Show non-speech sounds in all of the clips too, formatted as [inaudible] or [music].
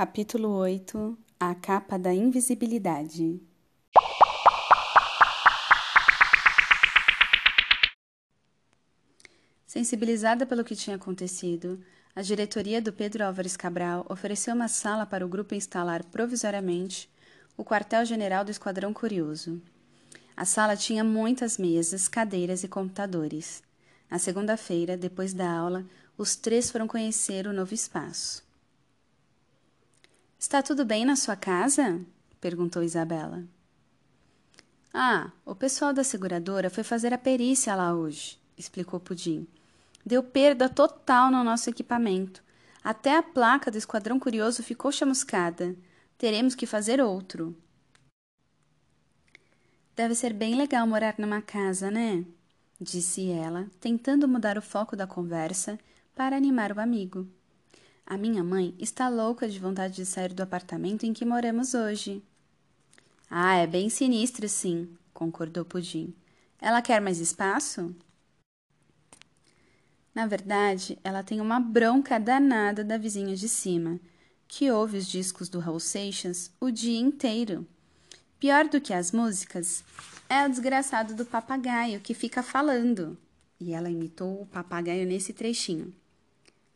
Capítulo 8 A capa da invisibilidade Sensibilizada pelo que tinha acontecido, a diretoria do Pedro Álvares Cabral ofereceu uma sala para o grupo instalar provisoriamente o quartel-general do Esquadrão Curioso. A sala tinha muitas mesas, cadeiras e computadores. Na segunda-feira, depois da aula, os três foram conhecer o novo espaço. Está tudo bem na sua casa? perguntou Isabela. Ah, o pessoal da seguradora foi fazer a perícia lá hoje, explicou Pudim. Deu perda total no nosso equipamento. Até a placa do Esquadrão Curioso ficou chamuscada. Teremos que fazer outro. Deve ser bem legal morar numa casa, né? Disse ela, tentando mudar o foco da conversa para animar o amigo. A minha mãe está louca de vontade de sair do apartamento em que moramos hoje. Ah, é bem sinistro, sim, concordou Pudim. Ela quer mais espaço? Na verdade, ela tem uma bronca danada da vizinha de cima, que ouve os discos do Raul Seixas o dia inteiro. Pior do que as músicas é o desgraçado do papagaio que fica falando. E ela imitou o papagaio nesse trechinho.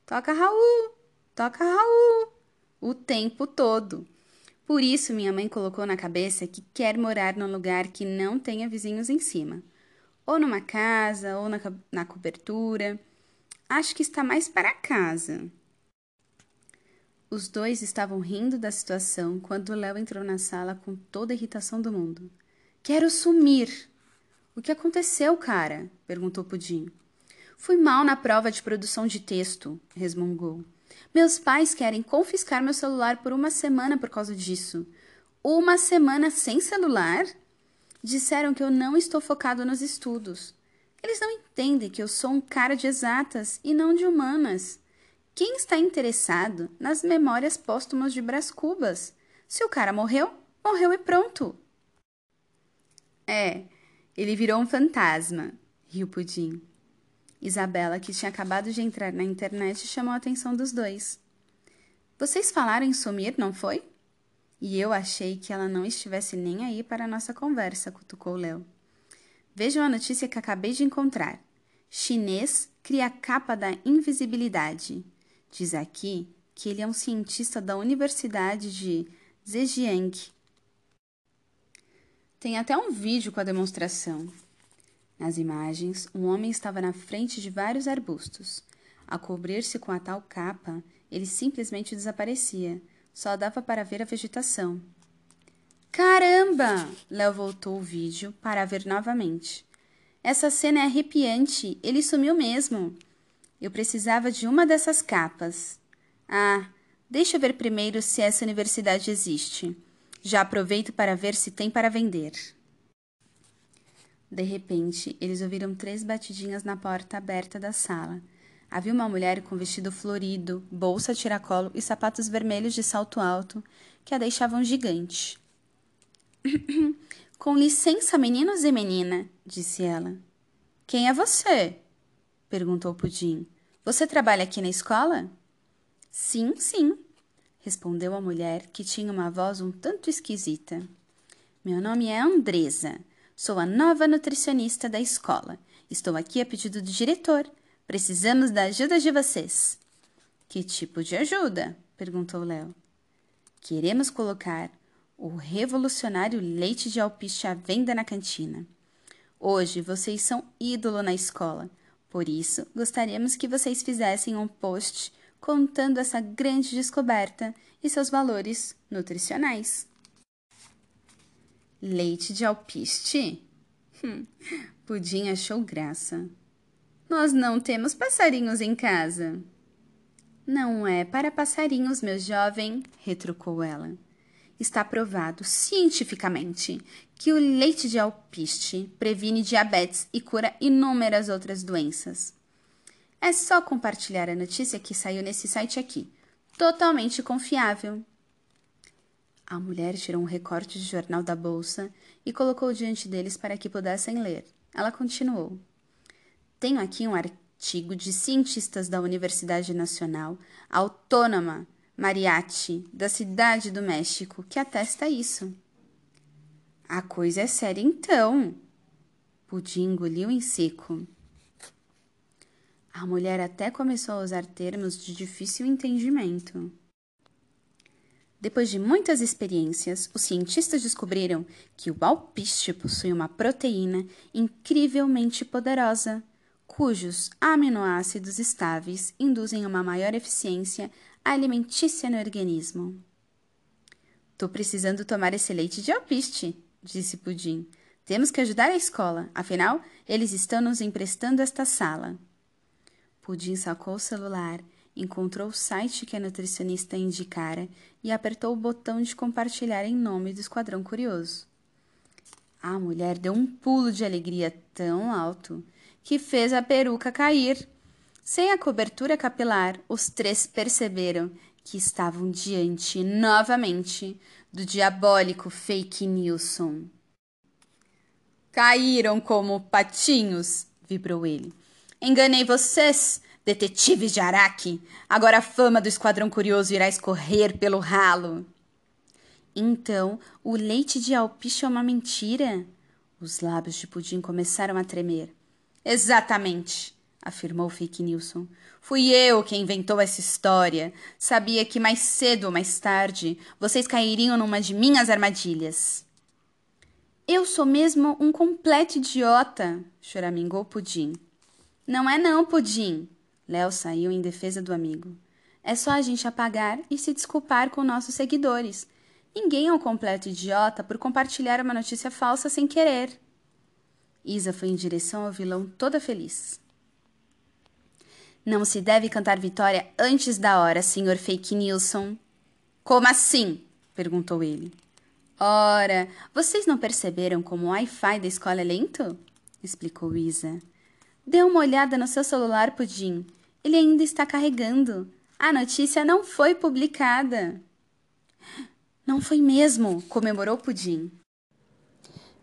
Toca Raul! Toca Raul! O tempo todo. Por isso, minha mãe colocou na cabeça que quer morar num lugar que não tenha vizinhos em cima. Ou numa casa, ou na, na cobertura. Acho que está mais para casa. Os dois estavam rindo da situação quando Léo entrou na sala com toda a irritação do mundo. Quero sumir! O que aconteceu, cara? perguntou Pudim. Fui mal na prova de produção de texto, resmungou. Meus pais querem confiscar meu celular por uma semana por causa disso. Uma semana sem celular? Disseram que eu não estou focado nos estudos. Eles não entendem que eu sou um cara de exatas e não de humanas. Quem está interessado nas memórias póstumas de Brás Cubas? Se o cara morreu, morreu e pronto. É, ele virou um fantasma, riu Pudim. Isabela, que tinha acabado de entrar na internet, chamou a atenção dos dois. Vocês falaram em sumir, não foi? E eu achei que ela não estivesse nem aí para a nossa conversa, cutucou Léo. Vejam a notícia que acabei de encontrar. Chinês cria capa da invisibilidade. Diz aqui que ele é um cientista da Universidade de Zhejiang. Tem até um vídeo com a demonstração. Nas imagens, um homem estava na frente de vários arbustos. Ao cobrir-se com a tal capa, ele simplesmente desaparecia. Só dava para ver a vegetação. Caramba! Léo voltou o vídeo para ver novamente. Essa cena é arrepiante. Ele sumiu mesmo. Eu precisava de uma dessas capas. Ah, deixa eu ver primeiro se essa universidade existe. Já aproveito para ver se tem para vender. De repente, eles ouviram três batidinhas na porta aberta da sala. Havia uma mulher com vestido florido, bolsa tiracolo e sapatos vermelhos de salto alto que a deixavam gigante. [clears throat] Com licença, meninos e menina, disse ela. Quem é você? perguntou Pudim. Você trabalha aqui na escola? Sim, sim, respondeu a mulher, que tinha uma voz um tanto esquisita. Meu nome é Andresa. Sou a nova nutricionista da escola. Estou aqui a pedido do diretor. Precisamos da ajuda de vocês. Que tipo de ajuda? perguntou Léo. Queremos colocar o revolucionário leite de alpiste à venda na cantina. Hoje vocês são ídolo na escola, por isso gostaríamos que vocês fizessem um post contando essa grande descoberta e seus valores nutricionais. Leite de alpiste? Hum, Pudim achou graça. Nós não temos passarinhos em casa. Não é para passarinhos, meu jovem, retrucou ela está provado cientificamente que o leite de alpiste previne diabetes e cura inúmeras outras doenças. É só compartilhar a notícia que saiu nesse site aqui. Totalmente confiável. A mulher tirou um recorte de jornal da bolsa e colocou diante deles para que pudessem ler. Ela continuou: Tenho aqui um artigo de cientistas da Universidade Nacional Autônoma Mariachi, da cidade do México, que atesta isso. A coisa é séria então. Pudim engoliu em seco. A mulher até começou a usar termos de difícil entendimento. Depois de muitas experiências, os cientistas descobriram que o alpiste possui uma proteína incrivelmente poderosa, cujos aminoácidos estáveis induzem uma maior eficiência alimentícia no organismo. Tô precisando tomar esse leite de alpiste, disse Pudim. Temos que ajudar a escola, afinal, eles estão nos emprestando esta sala. Pudim sacou o celular encontrou o site que a nutricionista indicara e apertou o botão de compartilhar em nome do Esquadrão Curioso. A mulher deu um pulo de alegria tão alto que fez a peruca cair. Sem a cobertura capilar, os três perceberam que estavam diante novamente do diabólico fake Nilson. Caíram como patinhos, vibrou ele. Enganei vocês, Detetives de Araque, agora a fama do Esquadrão Curioso irá escorrer pelo ralo. Então, o leite de alpiche é uma mentira? Os lábios de Pudim começaram a tremer. Exatamente, afirmou Fake Nilson. Fui eu quem inventou essa história. Sabia que mais cedo ou mais tarde vocês cairiam numa de minhas armadilhas. Eu sou mesmo um completo idiota, choramingou Pudim. Não é não, Pudim, Léo saiu em defesa do amigo. É só a gente apagar e se desculpar com nossos seguidores. Ninguém é um completo idiota por compartilhar uma notícia falsa sem querer. Isa foi em direção ao vilão toda feliz. Não se deve cantar vitória antes da hora, senhor Fake Nilson. Como assim? perguntou ele. Ora, vocês não perceberam como o Wi-Fi da escola é lento? explicou Isa. Dê uma olhada no seu celular, Pudim. Ele ainda está carregando. A notícia não foi publicada. Não foi mesmo, comemorou Pudim.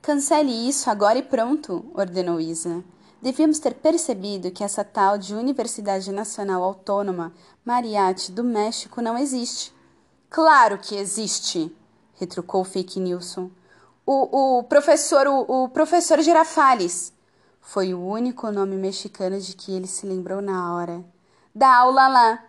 Cancele isso agora e pronto, ordenou Isa. Devíamos ter percebido que essa tal de Universidade Nacional Autônoma Mariachi do México não existe. Claro que existe, retrucou Fake Nilson. O, o professor, o, o professor Girafales. Foi o único nome mexicano de que ele se lembrou na hora. Da aula lá.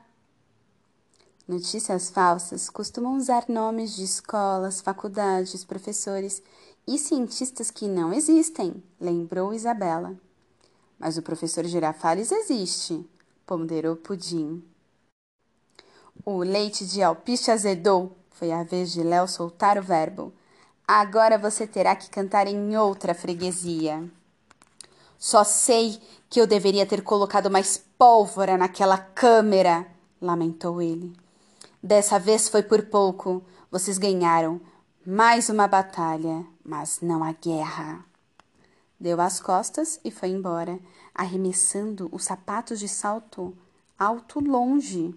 Notícias falsas costumam usar nomes de escolas, faculdades, professores e cientistas que não existem, lembrou Isabela. Mas o professor Girafales existe, ponderou Pudim. O leite de alpiste azedou. Foi a vez de Léo soltar o verbo. Agora você terá que cantar em outra freguesia. Só sei que eu deveria ter colocado mais pólvora naquela câmera, lamentou ele. Dessa vez foi por pouco. Vocês ganharam mais uma batalha, mas não a guerra. Deu as costas e foi embora, arremessando os sapatos de salto alto longe.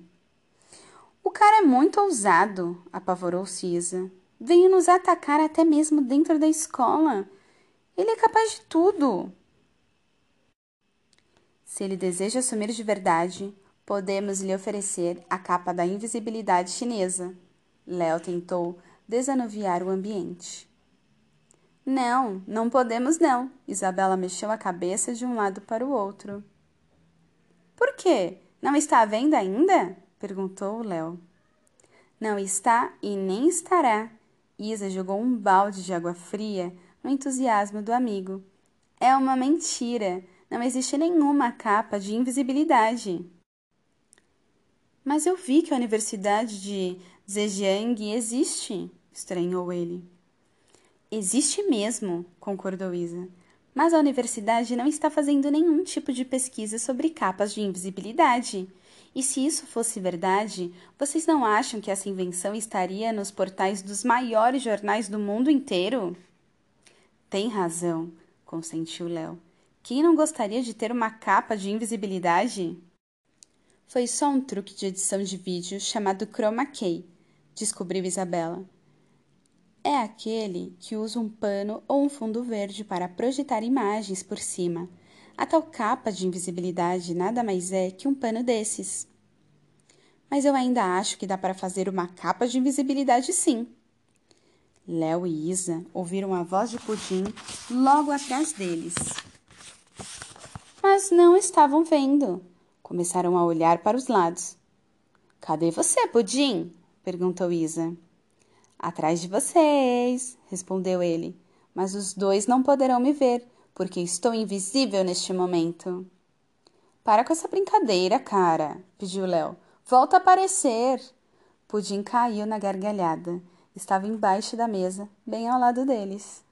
O cara é muito ousado, apavorou Cisa. Veio nos atacar até mesmo dentro da escola. Ele é capaz de tudo. Se ele deseja assumir de verdade, podemos lhe oferecer a capa da invisibilidade chinesa. Léo tentou desanuviar o ambiente. Não, não podemos não. Isabela mexeu a cabeça de um lado para o outro. Por quê? Não está à venda ainda? perguntou Léo. Não está e nem estará. Isa jogou um balde de água fria no entusiasmo do amigo. É uma mentira. Não existe nenhuma capa de invisibilidade. Mas eu vi que a Universidade de Zhejiang existe, estranhou ele. Existe mesmo, concordou Isa. Mas a universidade não está fazendo nenhum tipo de pesquisa sobre capas de invisibilidade. E se isso fosse verdade, vocês não acham que essa invenção estaria nos portais dos maiores jornais do mundo inteiro? Tem razão, consentiu Léo. Quem não gostaria de ter uma capa de invisibilidade? Foi só um truque de edição de vídeo chamado Chroma Key, descobriu Isabela. É aquele que usa um pano ou um fundo verde para projetar imagens por cima. A tal capa de invisibilidade nada mais é que um pano desses. mas eu ainda acho que dá para fazer uma capa de invisibilidade sim. Léo e Isa ouviram a voz de Pudim logo atrás deles. Mas não estavam vendo. Começaram a olhar para os lados. Cadê você, Pudim? perguntou Isa. Atrás de vocês, respondeu ele. Mas os dois não poderão me ver, porque estou invisível neste momento. Para com essa brincadeira, cara, pediu Léo. Volta a aparecer. Pudim caiu na gargalhada. Estava embaixo da mesa, bem ao lado deles.